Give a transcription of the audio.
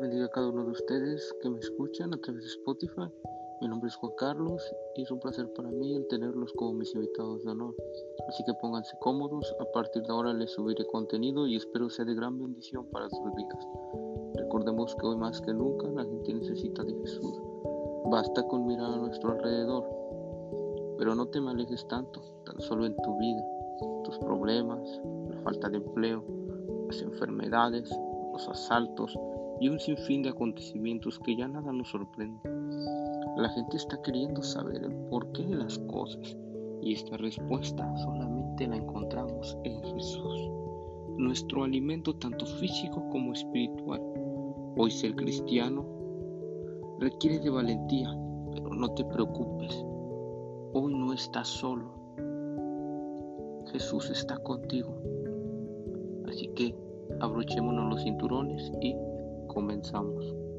Bendiga a cada uno de ustedes que me escuchan a través de Spotify. Mi nombre es Juan Carlos y es un placer para mí el tenerlos como mis invitados de honor. Así que pónganse cómodos, a partir de ahora les subiré contenido y espero sea de gran bendición para sus vidas. Recordemos que hoy más que nunca la gente necesita de Jesús. Basta con mirar a nuestro alrededor, pero no te me alejes tanto, tan solo en tu vida, tus problemas, la falta de empleo, las enfermedades, los asaltos, y un sinfín de acontecimientos que ya nada nos sorprende. La gente está queriendo saber el porqué de las cosas y esta respuesta solamente la encontramos en Jesús, nuestro alimento tanto físico como espiritual. Hoy ser cristiano requiere de valentía, pero no te preocupes, hoy no estás solo. Jesús está contigo. Así que abrochémonos los cinturones y Comenzamos.